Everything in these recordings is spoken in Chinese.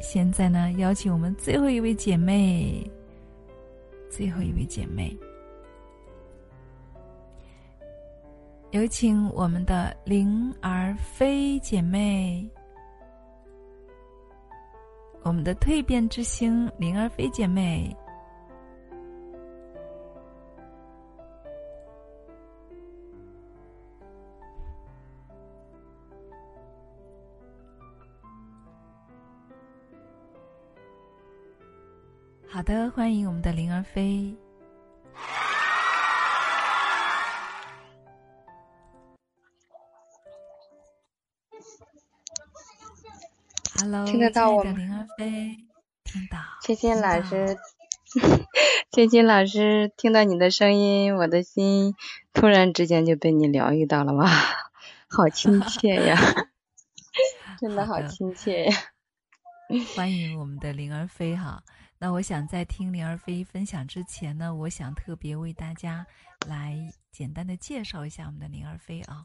现在呢，邀请我们最后一位姐妹，最后一位姐妹，有请我们的灵儿飞姐妹，我们的蜕变之星灵儿飞姐妹。好的，欢迎我们的灵儿飞。Hello，听得到我吗？灵儿飞，听到。芊芊老师，芊芊老师，听到你的声音，我的心突然之间就被你疗愈到了，哇，好亲切呀！真的好亲切呀！欢迎我们的灵儿飞哈。那我想在听灵儿飞分享之前呢，我想特别为大家来简单的介绍一下我们的灵儿飞啊。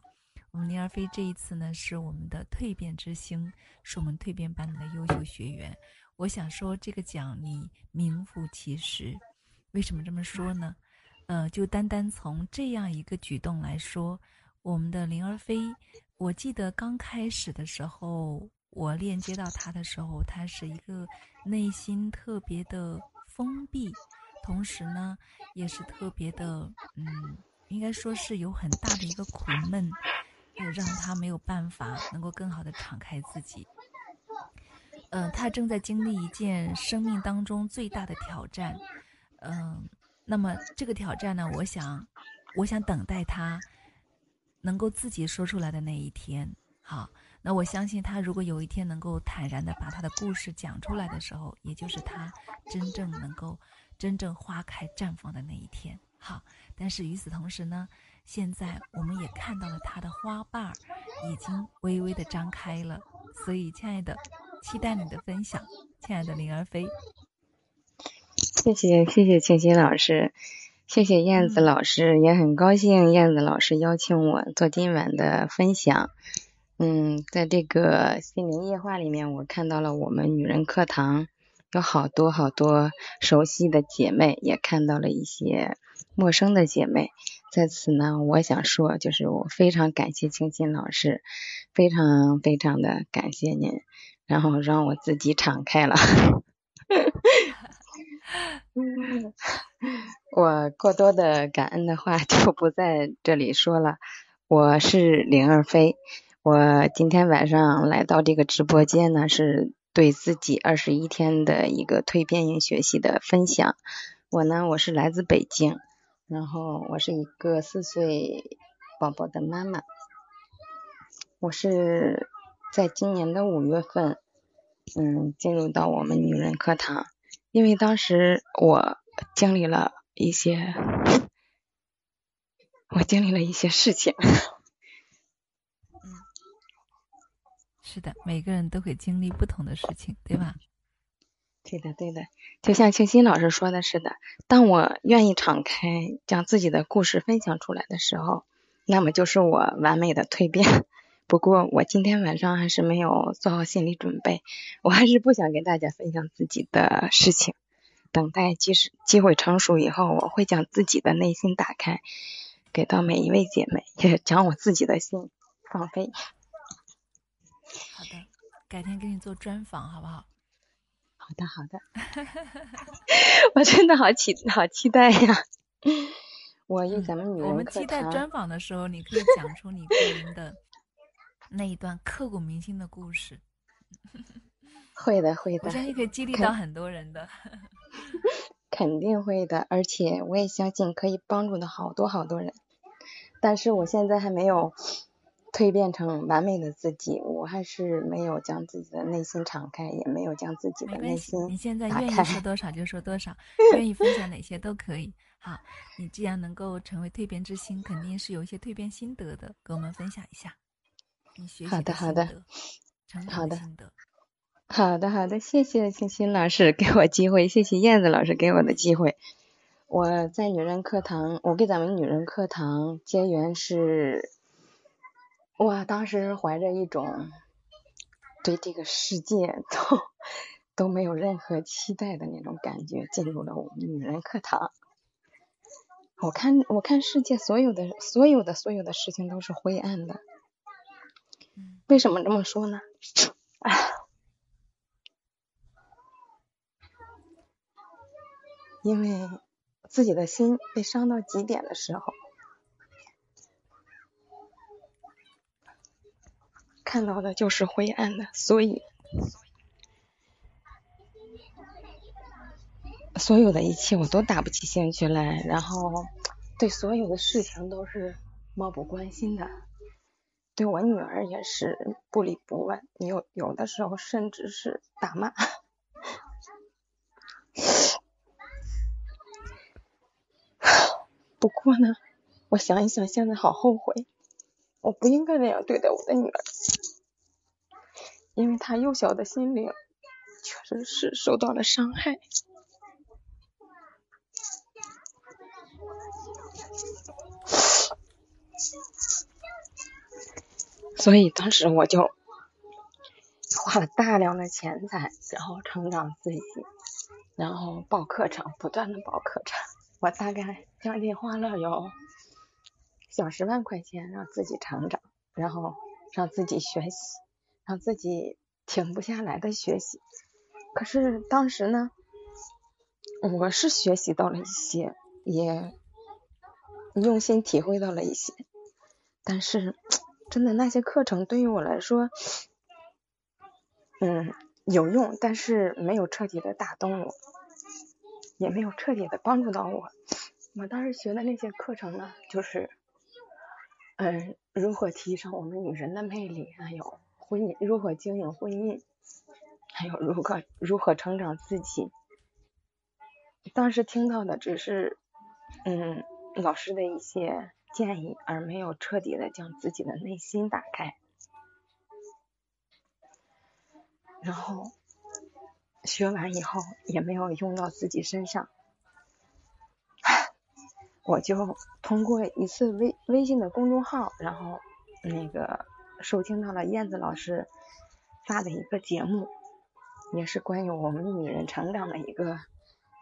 我们灵儿飞这一次呢是我们的蜕变之星，是我们蜕变班的优秀学员。我想说这个奖你名副其实。为什么这么说呢？呃，就单单从这样一个举动来说，我们的灵儿飞，我记得刚开始的时候。我链接到他的时候，他是一个内心特别的封闭，同时呢，也是特别的，嗯，应该说是有很大的一个苦闷，也让他没有办法能够更好的敞开自己。嗯，他正在经历一件生命当中最大的挑战，嗯，那么这个挑战呢，我想，我想等待他能够自己说出来的那一天，好。那我相信他，如果有一天能够坦然的把他的故事讲出来的时候，也就是他真正能够真正花开绽放的那一天。好，但是与此同时呢，现在我们也看到了他的花瓣儿已经微微的张开了。所以，亲爱的，期待你的分享，亲爱的灵儿飞。谢谢谢谢青青老师，谢谢燕子老师，也很高兴燕子老师邀请我做今晚的分享。嗯，在这个心灵夜话里面，我看到了我们女人课堂有好多好多熟悉的姐妹，也看到了一些陌生的姐妹。在此呢，我想说，就是我非常感谢清新老师，非常非常的感谢您，然后让我自己敞开了。我过多的感恩的话就不在这里说了。我是灵儿飞。我今天晚上来到这个直播间呢，是对自己二十一天的一个蜕变营学习的分享。我呢，我是来自北京，然后我是一个四岁宝宝的妈妈。我是在今年的五月份，嗯，进入到我们女人课堂，因为当时我经历了一些，我经历了一些事情。是的，每个人都会经历不同的事情，对吧？对的，对的。就像清新老师说的是的，当我愿意敞开，将自己的故事分享出来的时候，那么就是我完美的蜕变。不过我今天晚上还是没有做好心理准备，我还是不想跟大家分享自己的事情。等待机时机会成熟以后，我会将自己的内心打开，给到每一位姐妹，也将我自己的心放飞。好的，改天给你做专访，好不好？好的，好的。我真的好期好期待呀！我用咱们女人我们期待专访的时候，你可以讲出你个人的那一段刻骨铭心的故事。会的，会的。我相信可以激励到很多人的。肯定会的，而且我也相信可以帮助到好多好多人。但是我现在还没有。蜕变成完美的自己，我还是没有将自己的内心敞开，也没有将自己的内心你现在愿意说多少就说多少，愿意分享哪些都可以。好，你既然能够成为蜕变之星，肯定是有一些蜕变心得的，跟我们分享一下。你学习的好的，成长的心得。好的，好的，谢谢星星老师给我机会，谢谢燕子老师给我的机会。我在女人课堂，我给咱们女人课堂结缘是。哇，当时怀着一种对这个世界都都没有任何期待的那种感觉，进入了我们女人课堂。我看，我看世界所有的、所有的、所有的事情都是灰暗的。为什么这么说呢？因为自己的心被伤到极点的时候，看到的就是灰暗的，所以所有的一切我都打不起兴趣来，然后对所有的事情都是漠不关心的，对我女儿也是不理不问，有有的时候甚至是打骂。不过呢，我想一想，现在好后悔，我不应该那样对待我的女儿，因为她幼小的心灵确实是受到了伤害。所以当时我就花了大量的钱财，然后成长自己，然后报课程，不断的报课程。我大概将近花了有小十万块钱，让自己成长，然后让自己学习，让自己停不下来的学习。可是当时呢，我是学习到了一些，也用心体会到了一些，但是真的那些课程对于我来说，嗯，有用，但是没有彻底的打动我。也没有彻底的帮助到我。我当时学的那些课程呢，就是，嗯，如何提升我们女人的魅力，还有婚姻如何经营婚姻，还有如何如何成长自己。当时听到的只是，嗯，老师的一些建议，而没有彻底的将自己的内心打开，然后。学完以后也没有用到自己身上，我就通过一次微微信的公众号，然后那个收听到了燕子老师发的一个节目，也是关于我们女人成长的一个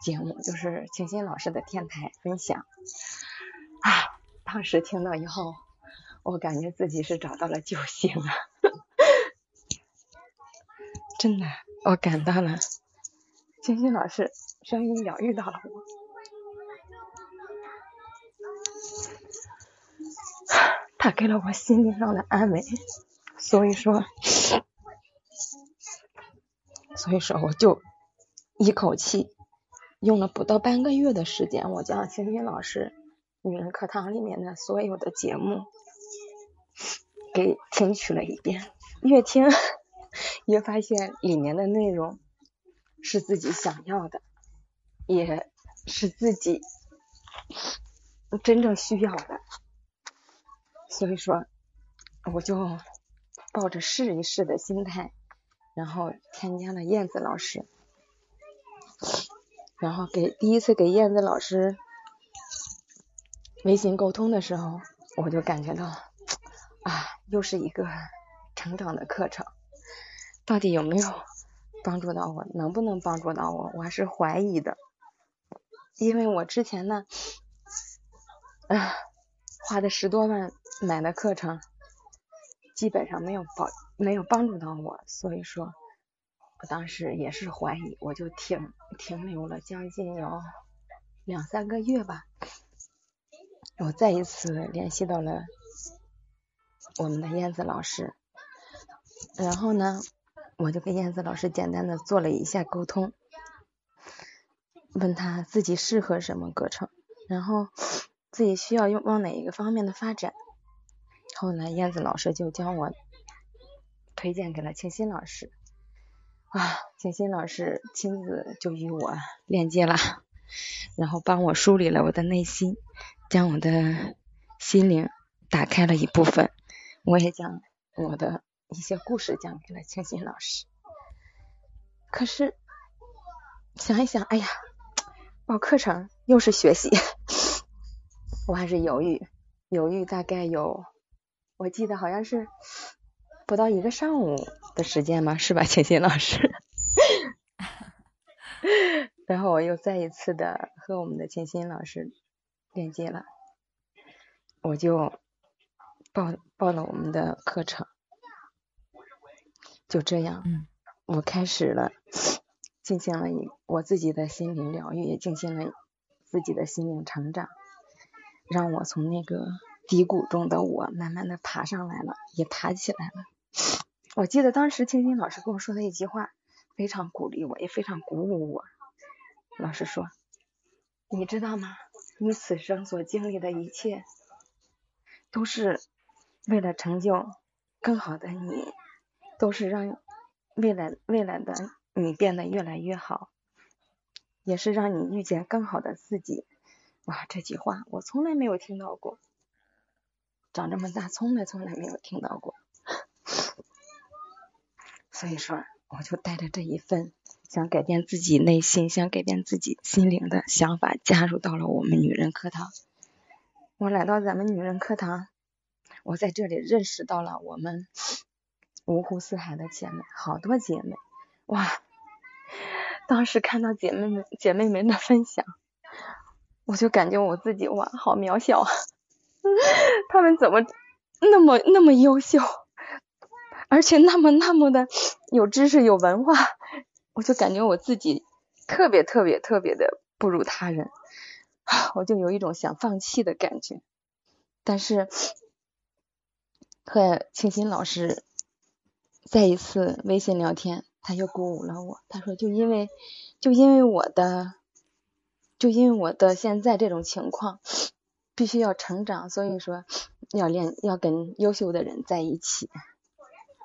节目，就是清新老师的电台分享。啊，当时听到以后，我感觉自己是找到了救星啊！真的，我感到了。星星老师声音疗愈到了我，他给了我心灵上的安慰，所以说，所以说我就一口气用了不到半个月的时间，我将星星老师女人课堂里面的所有的节目给听取了一遍，越听越发现里面的内容。是自己想要的，也是自己真正需要的，所以说我就抱着试一试的心态，然后添加了燕子老师，然后给第一次给燕子老师微信沟通的时候，我就感觉到啊，又是一个成长的课程，到底有没有？帮助到我，能不能帮助到我？我还是怀疑的，因为我之前呢，啊，花的十多万买的课程，基本上没有帮没有帮助到我，所以说，我当时也是怀疑，我就停停留了将近有两三个月吧。我再一次联系到了我们的燕子老师，然后呢？我就跟燕子老师简单的做了一下沟通，问他自己适合什么课程，然后自己需要用往哪一个方面的发展。后来燕子老师就将我推荐给了清新老师，啊，清新老师亲自就与我链接了，然后帮我梳理了我的内心，将我的心灵打开了一部分，我也将我的。一些故事讲给了清新老师，可是想一想，哎呀，报课程又是学习，我还是犹豫，犹豫大概有，我记得好像是不到一个上午，的时间吗？是吧，清新老师？然后我又再一次的和我们的清新老师链接了，我就报报了我们的课程，就这样，嗯，我开始了进行了一我自己的心灵疗愈，也进行了自己的心灵成长，让我从那个低谷中的我慢慢的爬上来了，也爬起来了。我记得当时青青老师跟我说的一句话，非常鼓励我，也非常鼓舞我。老师说：“你知道吗？你此生所经历的一切，都是为了成就更好的你，都是让未来未来的你变得越来越好，也是让你遇见更好的自己。”哇，这句话我从来没有听到过，长这么大从来从来没有听到过，所以说我就带着这一份。想改变自己内心，想改变自己心灵的想法，加入到了我们女人课堂。我来到咱们女人课堂，我在这里认识到了我们五湖四海的姐妹，好多姐妹，哇！当时看到姐妹们姐妹们的分享，我就感觉我自己哇，好渺小啊！他们怎么那么那么优秀，而且那么那么的有知识、有文化？我就感觉我自己特别特别特别的不如他人，我就有一种想放弃的感觉。但是和清新老师再一次微信聊天，他又鼓舞了我。他说：“就因为就因为我的就因为我的现在这种情况，必须要成长，所以说要练要跟优秀的人在一起。”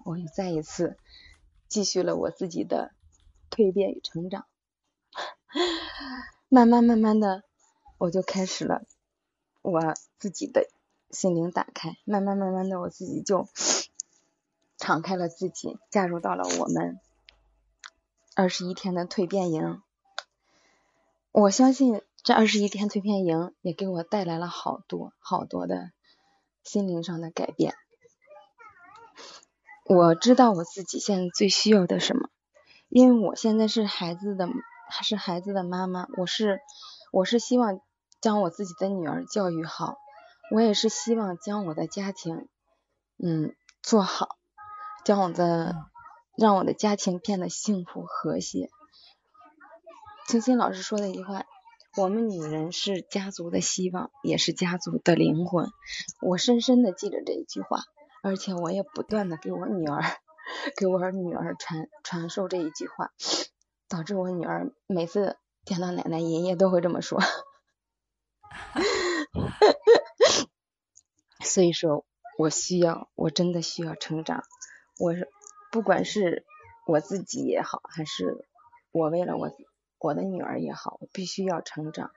我又再一次继续了我自己的。蜕变与成长，慢慢慢慢的，我就开始了我自己的心灵打开，慢慢慢慢的，我自己就敞开了自己，加入到了我们二十一天的蜕变营。我相信这二十一天蜕变营也给我带来了好多好多的心灵上的改变。我知道我自己现在最需要的什么。因为我现在是孩子的，是孩子的妈妈，我是我是希望将我自己的女儿教育好，我也是希望将我的家庭嗯做好，将我的让我的家庭变得幸福和谐。清新老师说的一句话，我们女人是家族的希望，也是家族的灵魂。我深深的记着这一句话，而且我也不断的给我女儿。给我女儿传传授这一句话，导致我女儿每次见到奶奶爷爷都会这么说。所以说，我需要，我真的需要成长。我是不管是我自己也好，还是我为了我我的女儿也好，我必须要成长，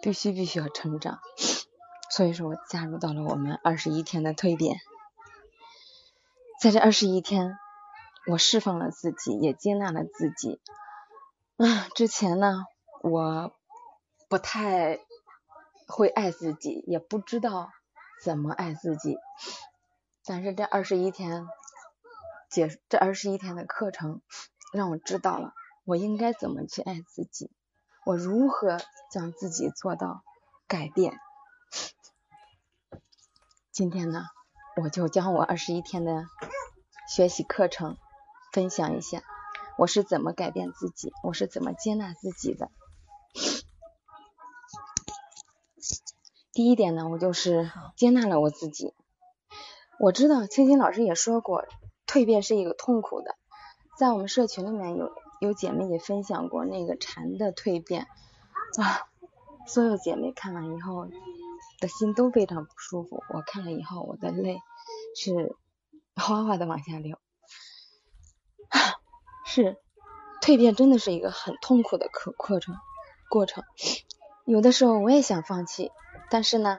必须必须要成长。所以说我加入到了我们二十一天的蜕变。在这二十一天，我释放了自己，也接纳了自己。啊，之前呢，我不太会爱自己，也不知道怎么爱自己。但是这二十一天结这二十一天的课程，让我知道了我应该怎么去爱自己，我如何将自己做到改变。今天呢？我就将我二十一天的学习课程分享一下，我是怎么改变自己，我是怎么接纳自己的。第一点呢，我就是接纳了我自己。我知道青青老师也说过，蜕变是一个痛苦的，在我们社群里面有有姐妹也分享过那个蝉的蜕变啊，所有姐妹看完以后。的心都非常不舒服，我看了以后，我的泪是哗哗的往下流。是蜕变真的是一个很痛苦的课过程过程，有的时候我也想放弃，但是呢，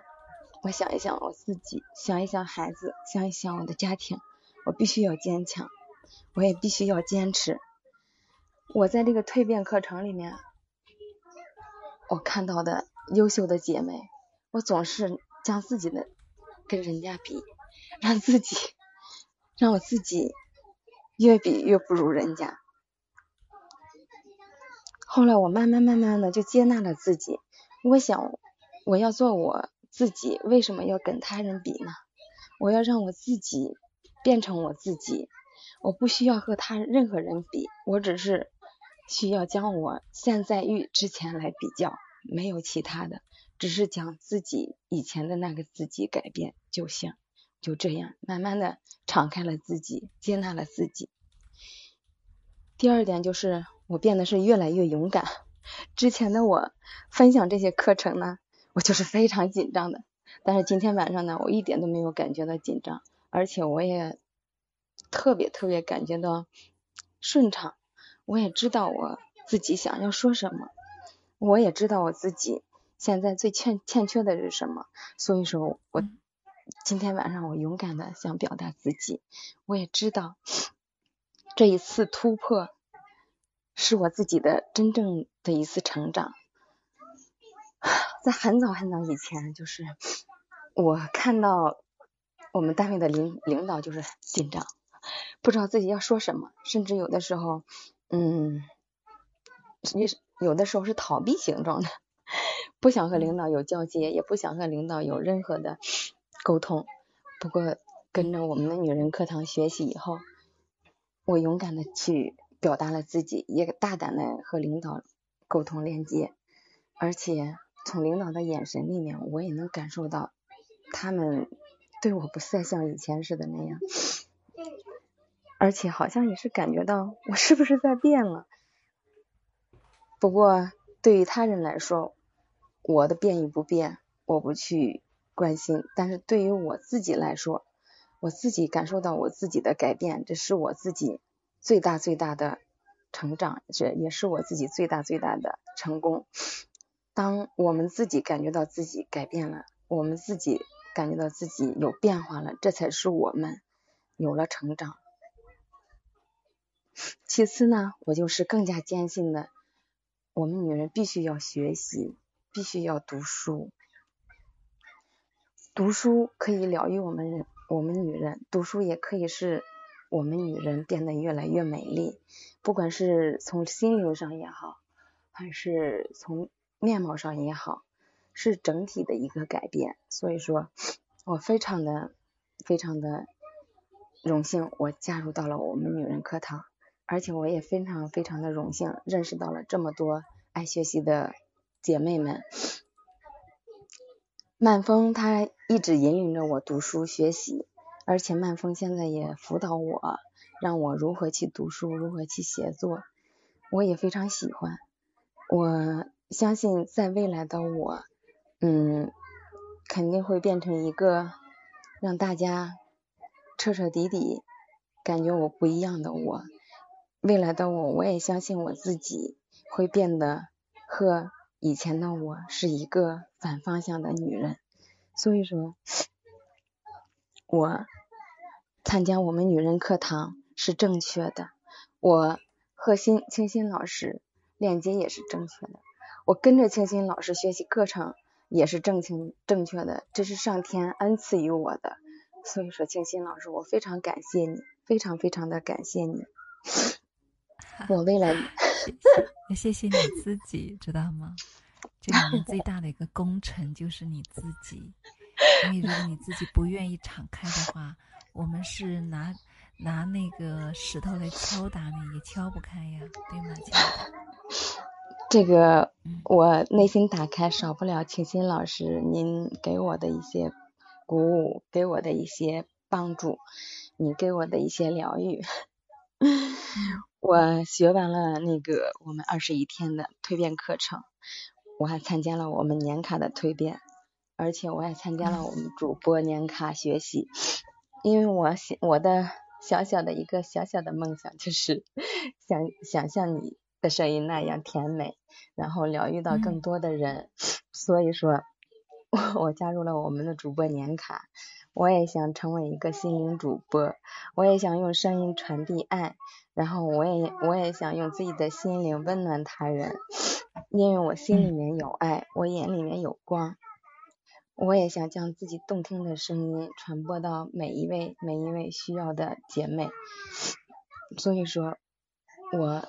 我想一想我自己，想一想孩子，想一想我的家庭，我必须要坚强，我也必须要坚持。我在这个蜕变课程里面，我看到的优秀的姐妹。我总是将自己的跟人家比，让自己让我自己越比越不如人家。后来我慢慢慢慢的就接纳了自己，我想我要做我自己，为什么要跟他人比呢？我要让我自己变成我自己，我不需要和他任何人比，我只是需要将我现在与之前来比较，没有其他的，只是将自己以前的那个自己改变就行。就这样，慢慢的敞开了自己，接纳了自己。第二点就是我变得是越来越勇敢。之前的我分享这些课程呢，我就是非常紧张的。但是今天晚上呢，我一点都没有感觉到紧张，而且我也特别特别感觉到顺畅。我也知道我自己想要说什么，我也知道我自己现在最欠欠缺的是什么。所以说我。今天晚上我勇敢的想表达自己，我也知道这一次突破是我自己的真正的一次成长。在很早很早以前，就是我看到我们单位的领领导就是紧张，不知道自己要说什么，甚至有的时候，嗯，你有的时候是逃避形状的，不想和领导有交接，也不想和领导有任何的。沟通，不过跟着我们的女人课堂学习以后，我勇敢的去表达了自己，也大胆的和领导沟通链接，而且从领导的眼神里面，我也能感受到他们对我不再像以前似的那样，而且好像也是感觉到我是不是在变了。不过对于他人来说，我的变与不变，我不去。关心，但是对于我自己来说，我自己感受到我自己的改变，这是我自己最大最大的成长，这也是我自己最大最大的成功。当我们自己感觉到自己改变了，我们自己感觉到自己有变化了，这才是我们有了成长。其次呢，我就是更加坚信的，我们女人必须要学习，必须要读书。读书可以疗愈我们人，我们女人读书也可以是我们女人变得越来越美丽。不管是从心灵上也好，还是从面貌上也好，是整体的一个改变。所以说，我非常的非常的荣幸，我加入到了我们女人课堂，而且我也非常非常的荣幸，认识到了这么多爱学习的姐妹们。曼峰他一直引领着我读书学习，而且曼峰现在也辅导我，让我如何去读书，如何去写作，我也非常喜欢。我相信在未来的我，嗯，肯定会变成一个让大家彻彻底底感觉我不一样的我。未来的我，我也相信我自己会变得和。以前的我是一个反方向的女人，所以说，我参加我们女人课堂是正确的，我和新清新老师链接也是正确的，我跟着清新老师学习课程也是正清正确的，这是上天恩赐于我的，所以说清新老师，我非常感谢你，非常非常的感谢你，我未来。要谢谢你自己，知道吗？这里面最大的一个功臣就是你自己，因为如果你自己不愿意敞开的话，我们是拿拿那个石头来敲打你，也敲不开呀，对吗？这个我内心打开，少不了清新老师您给我的一些鼓舞，给我的一些帮助，你给我的一些疗愈。我学完了那个我们二十一天的蜕变课程，我还参加了我们年卡的蜕变，而且我还参加了我们主播年卡学习，因为我想我的小小的一个小小的梦想就是想想像你的声音那样甜美，然后疗愈到更多的人，所以说，我加入了我们的主播年卡，我也想成为一个心灵主播，我也想用声音传递爱。然后我也我也想用自己的心灵温暖他人，因为我心里面有爱，我眼里面有光，我也想将自己动听的声音传播到每一位每一位需要的姐妹。所以说，我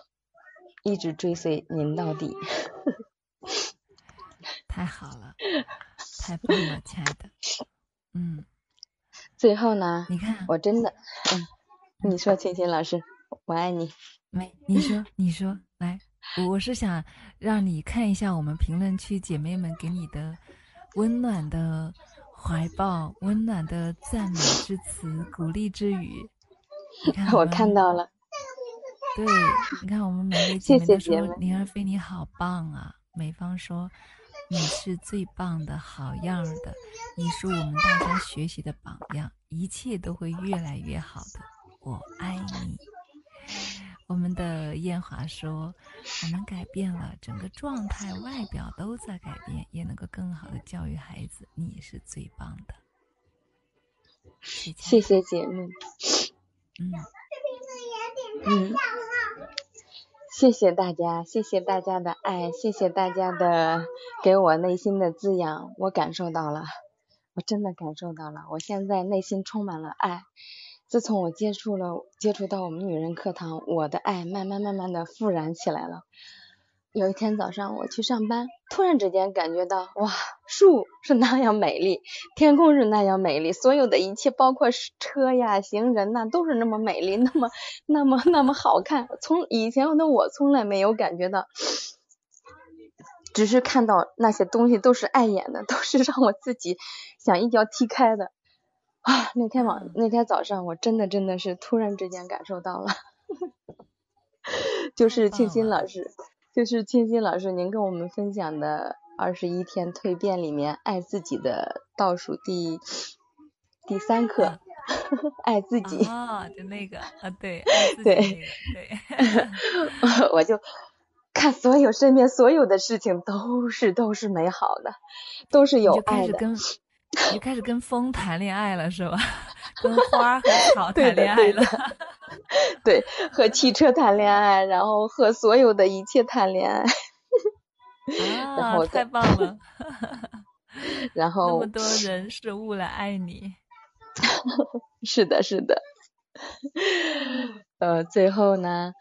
一直追随您到底。太好了，太棒了，亲爱的。嗯。最后呢？你看，我真的，嗯，你说，青青老师，我爱你。没，你说，你说，来，我是想让你看一下我们评论区姐妹们给你的温暖的怀抱、温暖的赞美之词、鼓励之语。你看，我看到了。对，你看，我们每位姐妹都说林儿飞你好棒啊。美方说你是最棒的，好样的，你是我们大家学习的榜样，一切都会越来越好的。我爱你。我们的艳华说：“我们改变了整个状态，外表都在改变，也能够更好的教育孩子。你是最棒的，谢谢姐妹。嗯嗯，谢谢大家，谢谢大家的爱，谢谢大家的给我内心的滋养，我感受到了，我真的感受到了，我现在内心充满了爱。”自从我接触了接触到我们女人课堂，我的爱慢慢慢慢的复燃起来了。有一天早上我去上班，突然之间感觉到哇，树是那样美丽，天空是那样美丽，所有的一切包括车呀、行人呐，都是那么美丽，那么那么那么好看。从以前的我从来没有感觉到，只是看到那些东西都是碍眼的，都是让我自己想一脚踢开的。啊，那天晚那天早上，我真的真的是突然之间感受到了，就是清新老师，就是清新老师，您跟我们分享的二十一天蜕变里面爱自己的倒数第第三课，爱自己。啊，就那个啊，对，对，对，我就看所有身边所有的事情都是都是美好的，都是有爱的。你开始跟风谈恋爱了是吧？跟花和草 谈恋爱了。对，和汽车谈恋爱，然后和所有的一切谈恋爱。啊，太棒了！然后那么多人事物来爱你。是的，是的。呃，最后呢，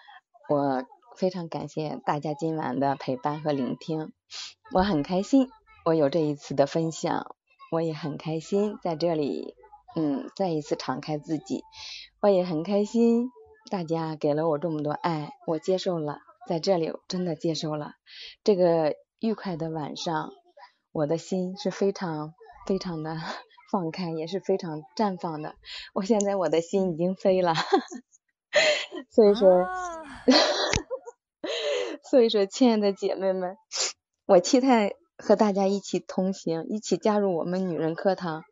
我非常感谢大家今晚的陪伴和聆听，我很开心，我有这一次的分享。我也很开心在这里，嗯，再一次敞开自己。我也很开心，大家给了我这么多爱，我接受了，在这里真的接受了。这个愉快的晚上，我的心是非常非常的 放开，也是非常绽放的。我现在我的心已经飞了，所以说，所以说，亲爱的姐妹们，我期待。和大家一起同行，一起加入我们女人课堂。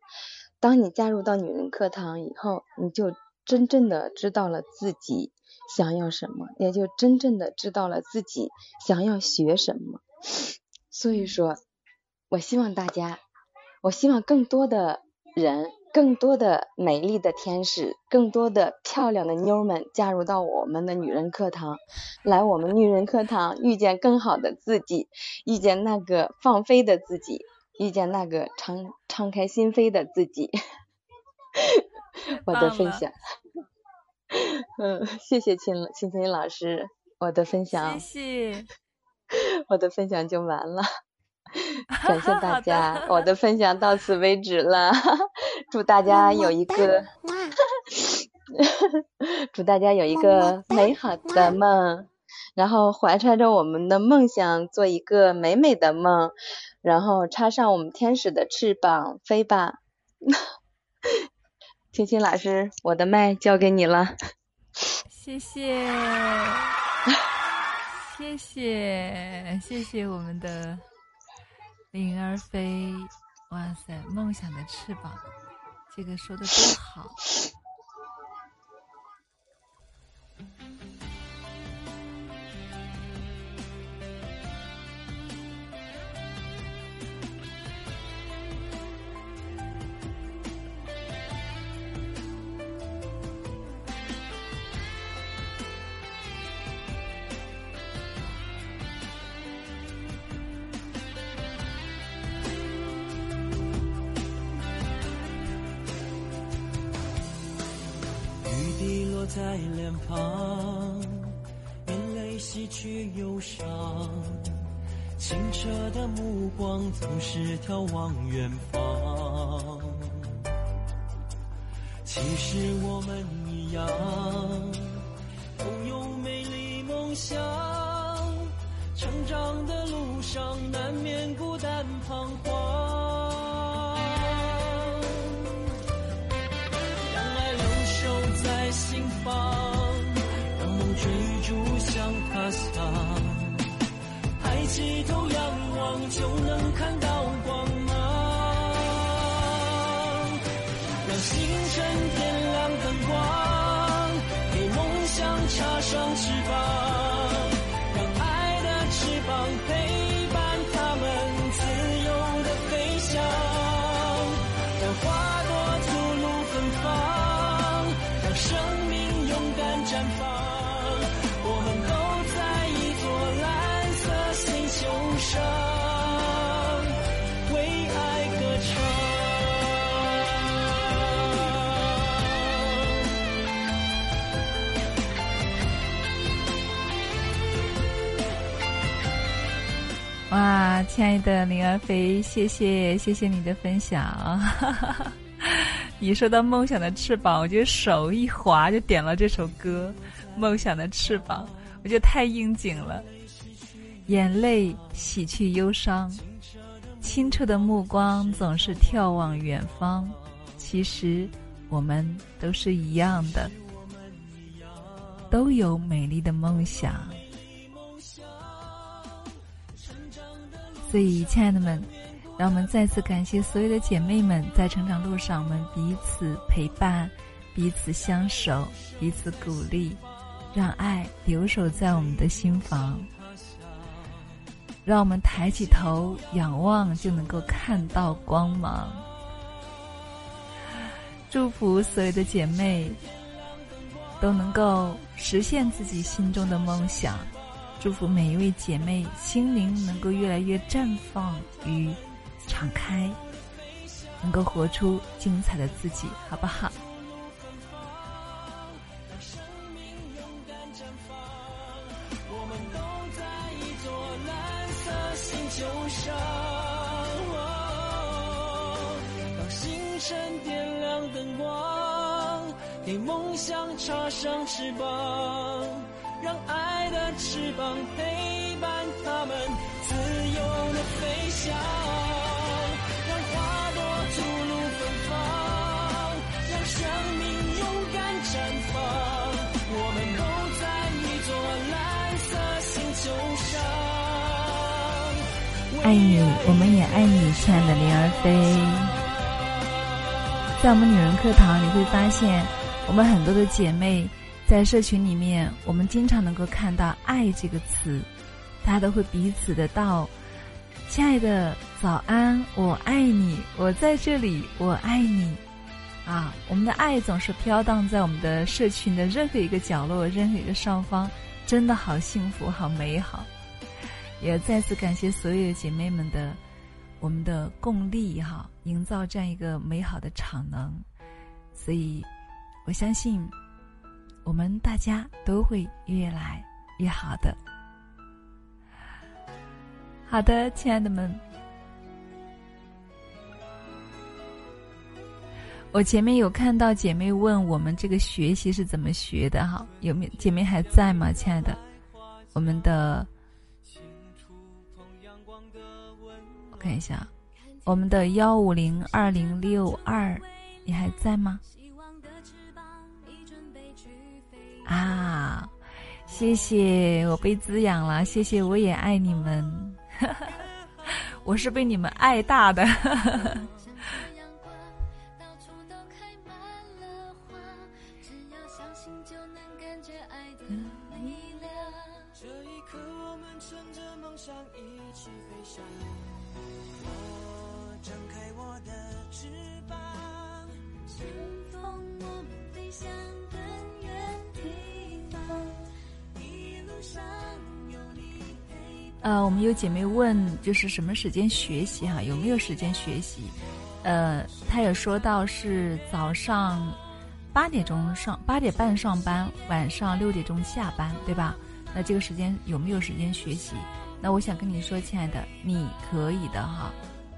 当你加入到女人课堂以后，你就真正的知道了自己想要什么，也就真正的知道了自己想要学什么。所以说，我希望大家，我希望更多的人。更多的美丽的天使，更多的漂亮的妞们加入到我们的女人课堂，来我们女人课堂遇见更好的自己，遇见那个放飞的自己，遇见那个敞敞开心扉的自己。我的分享，嗯，谢谢青青青老师，我的分享，谢谢，我的分享就完了。感谢大家，我的分享到此为止了。祝大家有一个，祝大家有一个美好的梦，然后怀揣着我们的梦想，做一个美美的梦，然后插上我们天使的翅膀，飞吧。青青老师，我的麦交给你了。谢谢，谢谢，谢谢我们的。灵儿飞，哇塞，梦想的翅膀，这个说的多好。去忧伤。清澈的目光总是眺望远方。其实我们一样，都有美丽梦想。成长的路上难免孤单彷徨，向他乡。抬起头仰望，就能看到哇，亲爱的林儿飞，谢谢谢谢你的分享。你说到梦想的翅膀，我就手一滑就点了这首歌《梦想的翅膀》，我觉得太应景了。眼泪洗去忧伤，清澈的目光总是眺望远方。其实我们都是一样的，都有美丽的梦想。所以，亲爱的们，让我们再次感谢所有的姐妹们，在成长路上，我们彼此陪伴，彼此相守，彼此鼓励，让爱留守在我们的心房。让我们抬起头仰望，就能够看到光芒。祝福所有的姐妹都能够实现自己心中的梦想。祝福每一位姐妹心灵能够越来越绽放与敞开，能够活出精彩的自己，好不好？让星辰点亮灯光，给梦想插上翅膀。让爱的翅膀陪伴他们自由的飞翔，让花朵吐露芬芳，让生命勇敢绽放。我们都在一座蓝色星球上。爱你，我们也爱你，亲爱的灵儿飞。在我们女人课堂，你会发现，我们很多的姐妹。在社群里面，我们经常能够看到“爱”这个词，大家都会彼此的道：“亲爱的，早安，我爱你，我在这里，我爱你。”啊，我们的爱总是飘荡在我们的社群的任何一个角落、任何一个上方，真的好幸福，好美好。也再次感谢所有姐妹们的我们的共力哈，营造这样一个美好的场能。所以，我相信。我们大家都会越来越好的。好的，亲爱的们，我前面有看到姐妹问我们这个学习是怎么学的哈？有没有姐妹还在吗？亲爱的，我们的，我看一下，我们的幺五零二零六二，你还在吗？啊，谢谢我被滋养了，谢谢我也爱你们，我是被你们爱大的。呃，我们有姐妹问，就是什么时间学习哈？有没有时间学习？呃，她也说到是早上八点钟上八点半上班，晚上六点钟下班，对吧？那这个时间有没有时间学习？那我想跟你说，亲爱的，你可以的哈。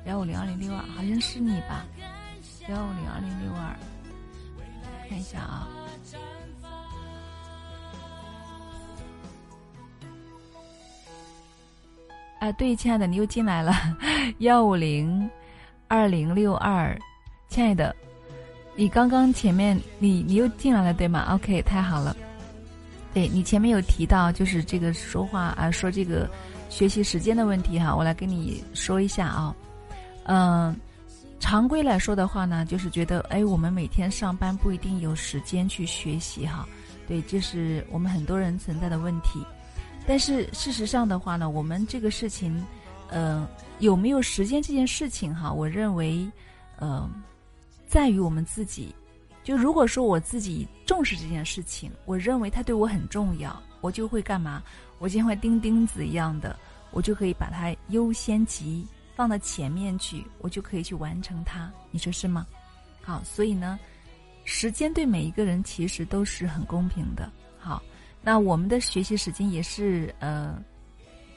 幺五零二零六二，好像是你吧？幺五零二零六二，看一下啊。啊，对，亲爱的，你又进来了，幺五零二零六二，亲爱的，你刚刚前面你你又进来了对吗？OK，太好了。对你前面有提到就是这个说话啊，说这个学习时间的问题哈，我来跟你说一下啊。嗯，常规来说的话呢，就是觉得哎，我们每天上班不一定有时间去学习哈。对，这是我们很多人存在的问题。但是事实上的话呢，我们这个事情，嗯，有没有时间这件事情哈，我认为，嗯，在于我们自己。就如果说我自己重视这件事情，我认为它对我很重要，我就会干嘛？我就会钉钉子一样的，我就可以把它优先级放到前面去，我就可以去完成它。你说是吗？好，所以呢，时间对每一个人其实都是很公平的。好。那我们的学习时间也是呃，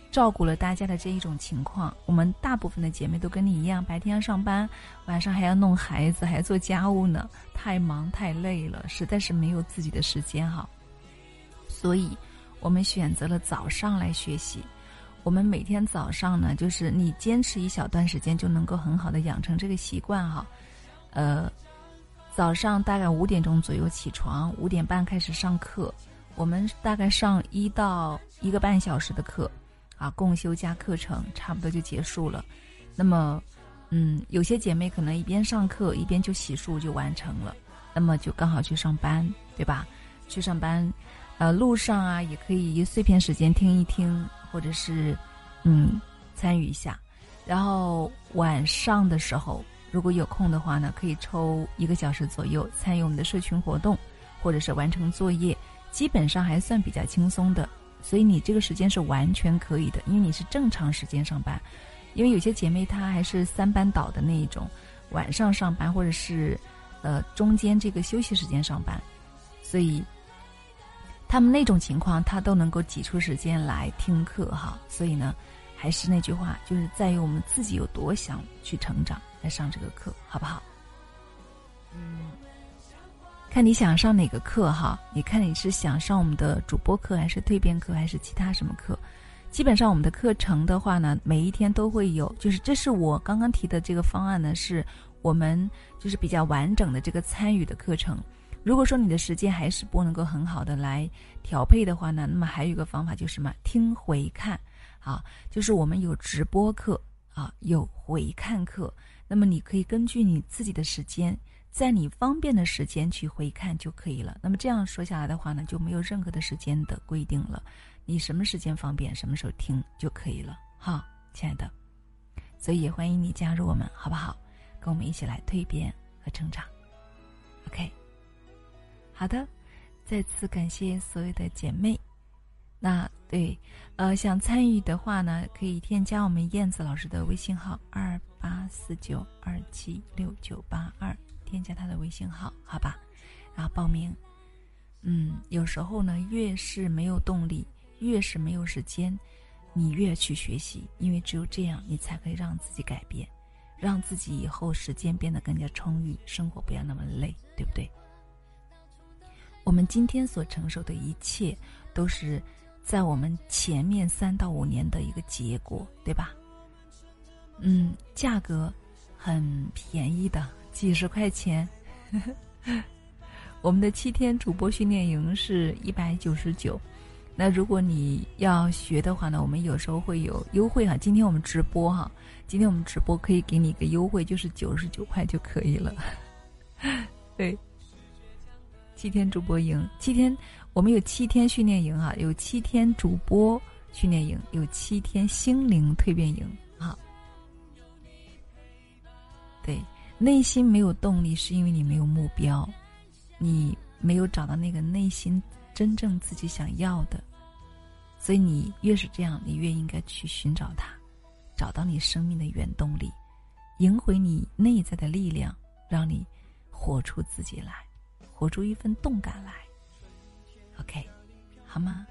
照顾了大家的这一种情况。我们大部分的姐妹都跟你一样，白天要上班，晚上还要弄孩子，还要做家务呢，太忙太累了，实在是没有自己的时间哈。所以，我们选择了早上来学习。我们每天早上呢，就是你坚持一小段时间，就能够很好的养成这个习惯哈。呃，早上大概五点钟左右起床，五点半开始上课。我们大概上一到一个半小时的课，啊，共修加课程，差不多就结束了。那么，嗯，有些姐妹可能一边上课一边就洗漱就完成了，那么就刚好去上班，对吧？去上班，呃，路上啊也可以碎片时间听一听，或者是，嗯，参与一下。然后晚上的时候，如果有空的话呢，可以抽一个小时左右参与我们的社群活动，或者是完成作业。基本上还算比较轻松的，所以你这个时间是完全可以的，因为你是正常时间上班。因为有些姐妹她还是三班倒的那一种，晚上上班或者是呃中间这个休息时间上班，所以他们那种情况她都能够挤出时间来听课哈。所以呢，还是那句话，就是在于我们自己有多想去成长来上这个课，好不好？嗯。看你想上哪个课哈？你看你是想上我们的主播课，还是蜕变课，还是其他什么课？基本上我们的课程的话呢，每一天都会有。就是这是我刚刚提的这个方案呢，是我们就是比较完整的这个参与的课程。如果说你的时间还是不能够很好的来调配的话呢，那么还有一个方法就是什么？听回看啊，就是我们有直播课啊，有回看课。那么你可以根据你自己的时间。在你方便的时间去回看就可以了。那么这样说下来的话呢，就没有任何的时间的规定了。你什么时间方便，什么时候听就可以了。好，亲爱的，所以也欢迎你加入我们，好不好？跟我们一起来蜕变和成长。OK，好的，再次感谢所有的姐妹。那对，呃，想参与的话呢，可以添加我们燕子老师的微信号二八四九二七六九八二。添加他的微信号，好吧，然后报名。嗯，有时候呢，越是没有动力，越是没有时间，你越去学习，因为只有这样，你才可以让自己改变，让自己以后时间变得更加充裕，生活不要那么累，对不对？我们今天所承受的一切，都是在我们前面三到五年的一个结果，对吧？嗯，价格很便宜的。几十块钱，我们的七天主播训练营是一百九十九。那如果你要学的话呢，我们有时候会有优惠哈。今天我们直播哈，今天我们直播可以给你一个优惠，就是九十九块就可以了。对，七天主播营，七天我们有七天训练营哈，有七天主播训练营，有七天心灵蜕变营哈。对。内心没有动力，是因为你没有目标，你没有找到那个内心真正自己想要的，所以你越是这样，你越应该去寻找它，找到你生命的原动力，赢回你内在的力量，让你活出自己来，活出一份动感来。OK，好吗？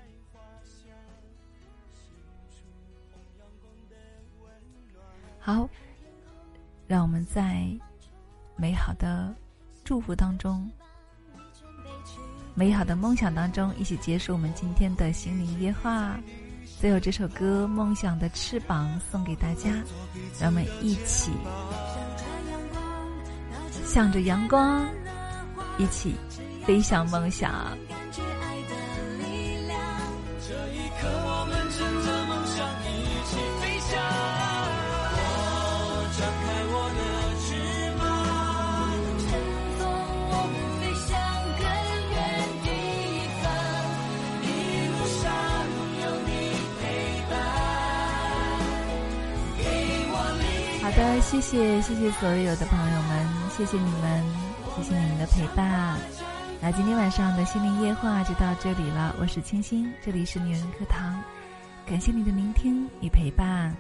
好，让我们在美好的祝福当中、美好的梦想当中，一起结束我们今天的心灵夜话。最后，这首歌《梦想的翅膀》送给大家，让我们一起向着阳光，一起飞向梦想。的，谢谢谢谢所有的朋友们，谢谢你们，谢谢你们的陪伴。那今天晚上的心灵夜话就到这里了，我是清新，这里是女人课堂，感谢你的聆听与陪伴，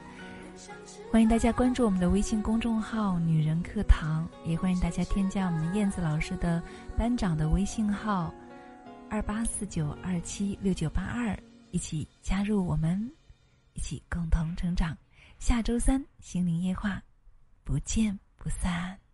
欢迎大家关注我们的微信公众号“女人课堂”，也欢迎大家添加我们燕子老师的班长的微信号二八四九二七六九八二，一起加入我们，一起共同成长。下周三心灵夜话，不见不散。